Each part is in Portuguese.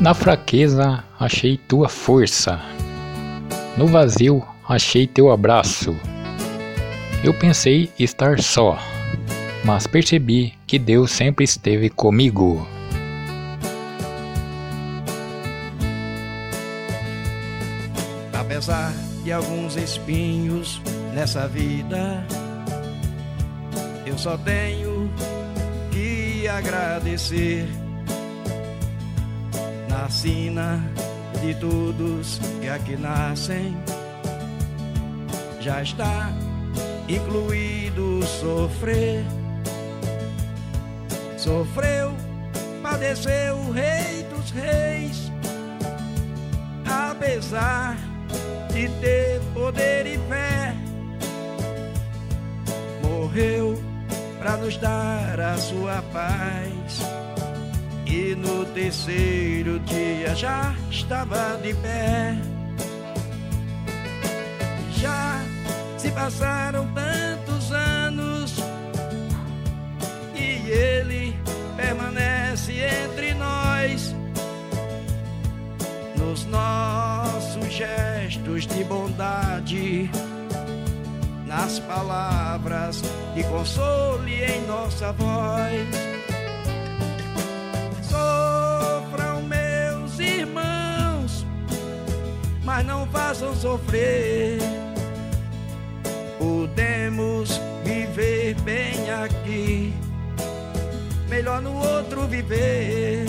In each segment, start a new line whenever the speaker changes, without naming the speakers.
Na fraqueza achei tua força, no vazio achei teu abraço. Eu pensei estar só, mas percebi que Deus sempre esteve comigo.
Apesar de alguns espinhos nessa vida, eu só tenho que agradecer na sina de todos que aqui nascem. Já está incluído sofrer. Sofreu, padeceu o rei dos reis, apesar de ter poder e fé. Morreu para nos dar a sua paz. E no terceiro dia já estava de pé. Já se passaram tantos anos e ele permanece entre nós. Nos nossos gestos de bondade, nas palavras de consolo e em nossa voz. Mas não façam sofrer. Podemos viver bem aqui, melhor no outro viver.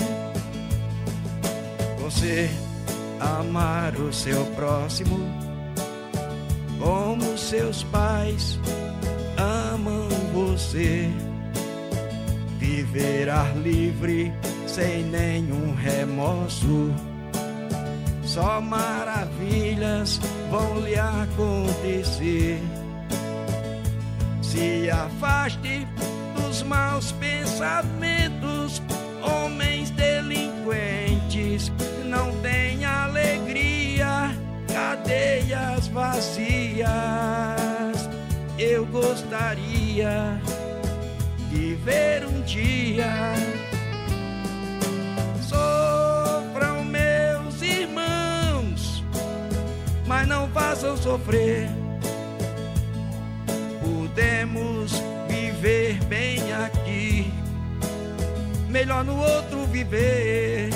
Você amar o seu próximo como seus pais amam você. Viver ar livre sem nenhum remorso só maravilhas vão lhe acontecer. Se afaste dos maus pensamentos, homens delinquentes, não tem alegria, cadeias vazias. Eu gostaria de ver um dia sofrer. Podemos viver bem aqui, melhor no outro viver.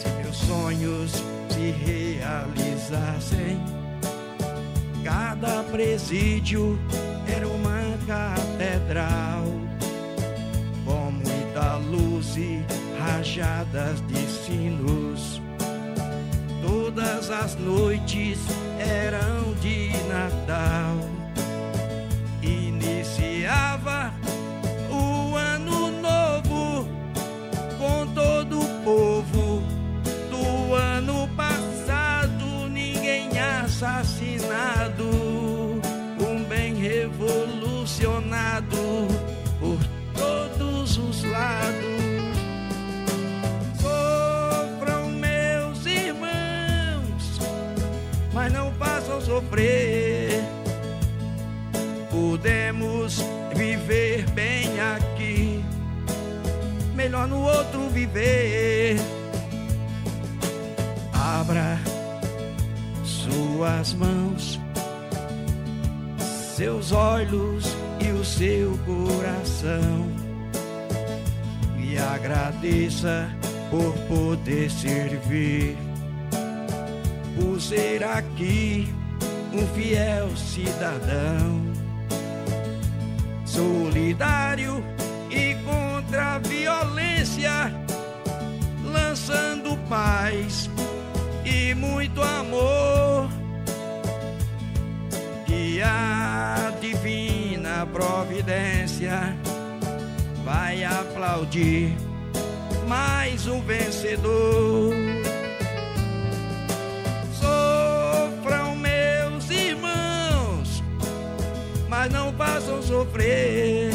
Se meus sonhos se realizassem, cada presídio era uma catedral, com muita luz e rajadas de sinos Todas as noites eram de Natal. Iniciava o ano novo com todo o povo. Do ano passado, ninguém assassinado. Sofrer. Podemos viver bem aqui, melhor no outro viver. Abra suas mãos, seus olhos e o seu coração. E agradeça por poder servir, por ser aqui um fiel cidadão, solidário e contra a violência, lançando paz e muito amor. E a divina providência vai aplaudir mais um vencedor. Sofrer.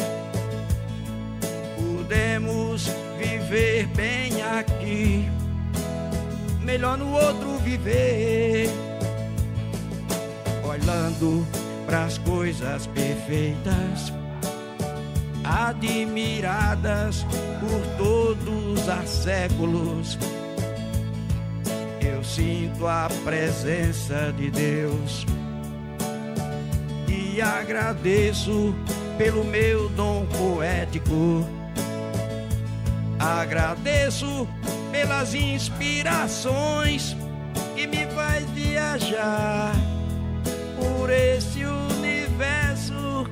Podemos viver bem aqui, melhor no outro viver. Olhando pras coisas perfeitas, admiradas por todos os séculos. Eu sinto a presença de Deus e agradeço pelo meu dom poético. Agradeço pelas inspirações que me faz viajar por esse universo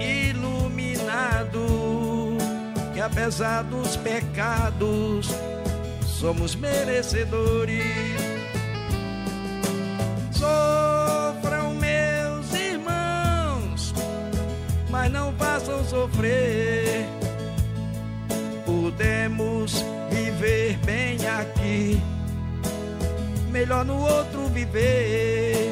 iluminado. Que apesar dos pecados, somos merecedores. Sofram não façam sofrer. Podemos viver bem aqui, melhor no outro viver